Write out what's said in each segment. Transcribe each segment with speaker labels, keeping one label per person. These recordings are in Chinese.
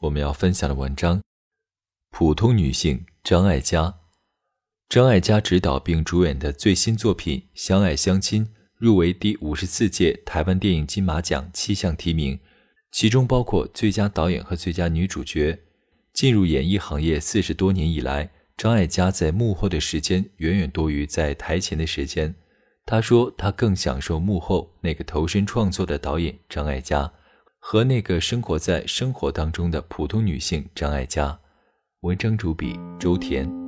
Speaker 1: 我们要分享的文章：普通女性张艾嘉。张艾嘉执导并主演的最新作品《相爱相亲》入围第五十四届台湾电影金马奖七项提名，其中包括最佳导演和最佳女主角。进入演艺行业四十多年以来，张艾嘉在幕后的时间远远多于在台前的时间。她说：“她更享受幕后那个投身创作的导演张艾嘉，和那个生活在生活当中的普通女性张艾嘉。”文章主笔周田。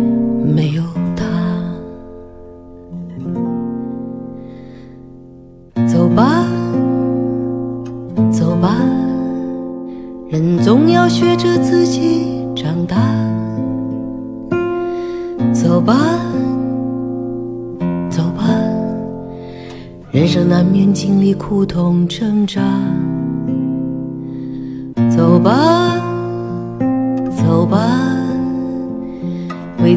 Speaker 2: 没有他，走吧，走吧，人总要学着自己长大。走吧，走吧，人生难免经历苦痛挣扎。走吧，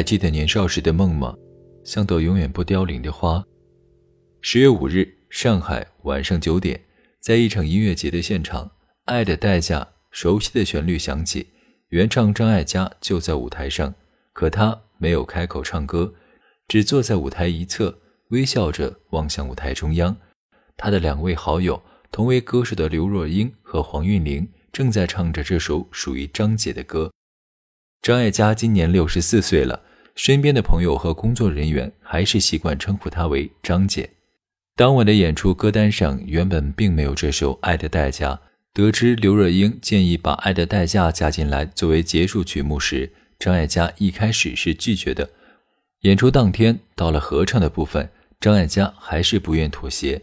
Speaker 1: 还记得年少时的梦吗？像朵永远不凋零的花。十月五日，上海晚上九点，在一场音乐节的现场，《爱的代价》熟悉的旋律响起，原唱张艾嘉就在舞台上，可他没有开口唱歌，只坐在舞台一侧，微笑着望向舞台中央。他的两位好友，同为歌手的刘若英和黄韵玲，正在唱着这首属于张姐的歌。张艾嘉今年六十四岁了，身边的朋友和工作人员还是习惯称呼她为张姐。当晚的演出歌单上原本并没有这首《爱的代价》。得知刘若英建议把《爱的代价》加进来作为结束曲目时，张艾嘉一开始是拒绝的。演出当天到了合唱的部分，张艾嘉还是不愿妥协。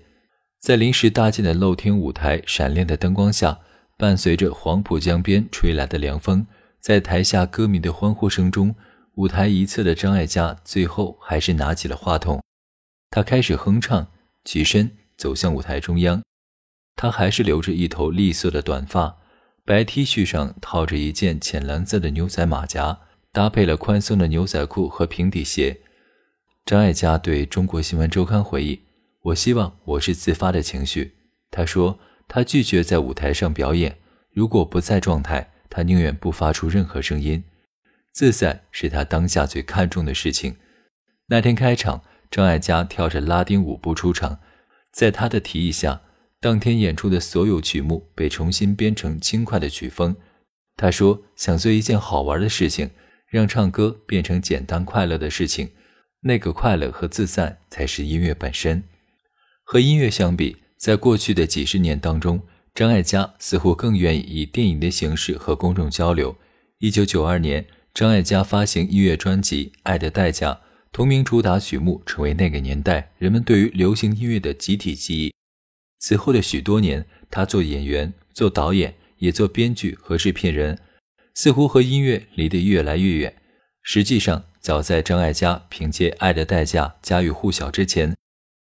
Speaker 1: 在临时搭建的露天舞台闪亮的灯光下，伴随着黄浦江边吹来的凉风，在台下歌迷的欢呼声中，舞台一侧的张艾嘉最后还是拿起了话筒。他开始哼唱。起身走向舞台中央，他还是留着一头栗色的短发，白 T 恤上套着一件浅蓝色的牛仔马甲，搭配了宽松的牛仔裤和平底鞋。张艾嘉对中国新闻周刊回忆：“我希望我是自发的情绪。”他说：“他拒绝在舞台上表演，如果不在状态，他宁愿不发出任何声音。自在是他当下最看重的事情。”那天开场。张艾嘉跳着拉丁舞步出场，在他的提议下，当天演出的所有曲目被重新编成轻快的曲风。他说想做一件好玩的事情，让唱歌变成简单快乐的事情。那个快乐和自在才是音乐本身。和音乐相比，在过去的几十年当中，张艾嘉似乎更愿意以电影的形式和公众交流。一九九二年，张艾嘉发行音乐专辑《爱的代价》。同名主打曲目成为那个年代人们对于流行音乐的集体记忆。此后的许多年，他做演员、做导演，也做编剧和制片人，似乎和音乐离得越来越远。实际上，早在张艾嘉凭借《爱的代价》家喻户晓之前，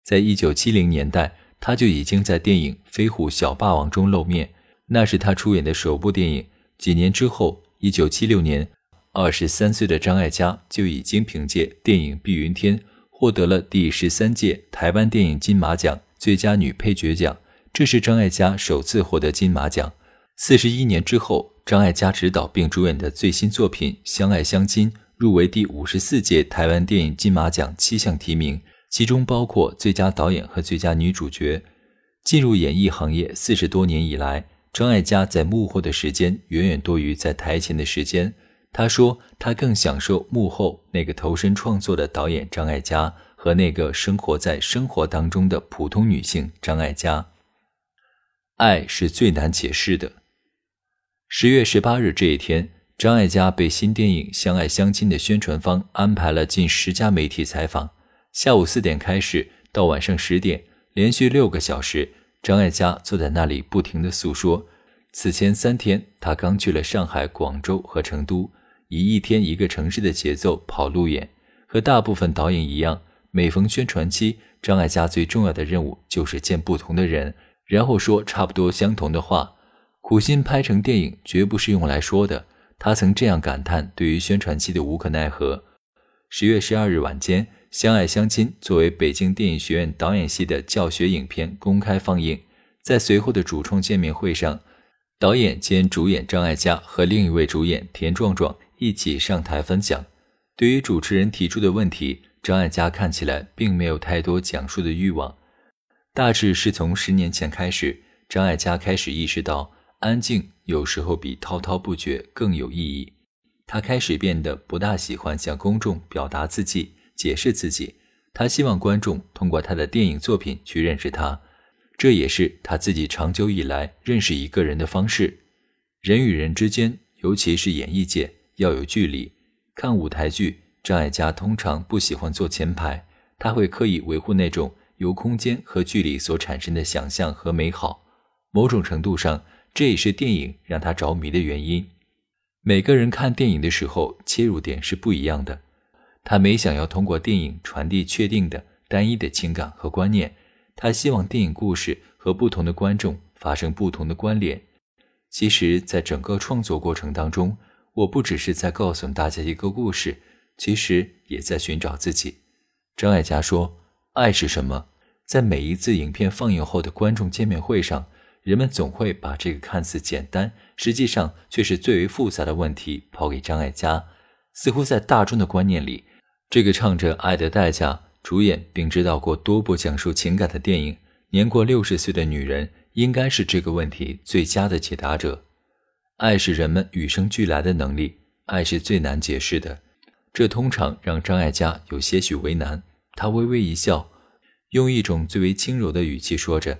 Speaker 1: 在一九七零年代，他就已经在电影《飞虎小霸王》中露面，那是他出演的首部电影。几年之后，一九七六年。二十三岁的张艾嘉就已经凭借电影《碧云天》获得了第十三届台湾电影金马奖最佳女配角奖，这是张艾嘉首次获得金马奖。四十一年之后，张艾嘉执导并主演的最新作品《相爱相亲》入围第五十四届台湾电影金马奖七项提名，其中包括最佳导演和最佳女主角。进入演艺行业四十多年以来，张艾嘉在幕后的时间远远多于在台前的时间。他说：“他更享受幕后那个投身创作的导演张艾嘉和那个生活在生活当中的普通女性张艾嘉。爱是最难解释的。”十月十八日这一天，张艾嘉被新电影《相爱相亲》的宣传方安排了近十家媒体采访。下午四点开始，到晚上十点，连续六个小时，张艾嘉坐在那里不停地诉说。此前三天，他刚去了上海、广州和成都。以一天一个城市的节奏跑路演，和大部分导演一样，每逢宣传期，张艾嘉最重要的任务就是见不同的人，然后说差不多相同的话。苦心拍成电影绝不是用来说的，他曾这样感叹对于宣传期的无可奈何。十月十二日晚间，《相爱相亲》作为北京电影学院导演系的教学影片公开放映，在随后的主创见面会上，导演兼主演张艾嘉和另一位主演田壮壮。一起上台分享。对于主持人提出的问题，张艾嘉看起来并没有太多讲述的欲望。大致是从十年前开始，张艾嘉开始意识到，安静有时候比滔滔不绝更有意义。他开始变得不大喜欢向公众表达自己、解释自己。他希望观众通过他的电影作品去认识他，这也是他自己长久以来认识一个人的方式。人与人之间，尤其是演艺界。要有距离。看舞台剧，张艾嘉通常不喜欢坐前排，他会刻意维护那种由空间和距离所产生的想象和美好。某种程度上，这也是电影让他着迷的原因。每个人看电影的时候，切入点是不一样的。他没想要通过电影传递确定的、单一的情感和观念，他希望电影故事和不同的观众发生不同的关联。其实，在整个创作过程当中，我不只是在告诉大家一个故事，其实也在寻找自己。张艾嘉说：“爱是什么？”在每一次影片放映后的观众见面会上，人们总会把这个看似简单，实际上却是最为复杂的问题抛给张艾嘉。似乎在大众的观念里，这个唱着《爱的代价》主演并指导过多部讲述情感的电影，年过六十岁的女人，应该是这个问题最佳的解答者。爱是人们与生俱来的能力，爱是最难解释的，这通常让张艾嘉有些许为难。他微微一笑，用一种最为轻柔的语气说着。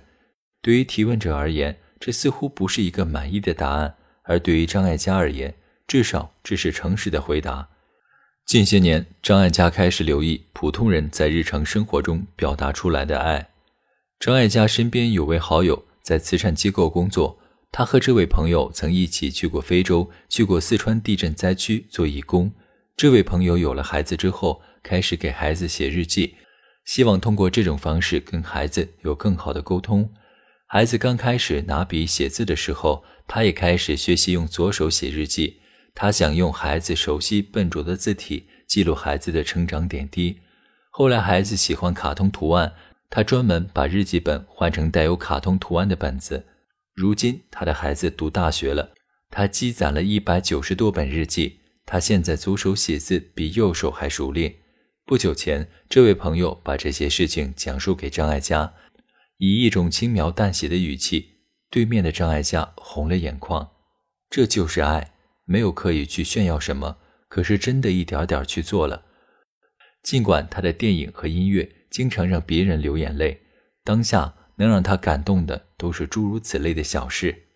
Speaker 1: 对于提问者而言，这似乎不是一个满意的答案；而对于张艾嘉而言，至少这是诚实的回答。近些年，张艾嘉开始留意普通人在日常生活中表达出来的爱。张艾嘉身边有位好友在慈善机构工作，他和这位朋友曾一起去过非洲，去过四川地震灾区做义工。这位朋友有了孩子之后，开始给孩子写日记，希望通过这种方式跟孩子有更好的沟通。孩子刚开始拿笔写字的时候，他也开始学习用左手写日记。他想用孩子熟悉笨拙的字体记录孩子的成长点滴。后来孩子喜欢卡通图案，他专门把日记本换成带有卡通图案的本子。如今他的孩子读大学了，他积攒了一百九十多本日记。他现在左手写字比右手还熟练。不久前，这位朋友把这些事情讲述给张艾嘉。以一种轻描淡写的语气，对面的张艾嘉红了眼眶。这就是爱，没有刻意去炫耀什么，可是真的一点点去做了。尽管他的电影和音乐经常让别人流眼泪，当下能让他感动的都是诸如此类的小事。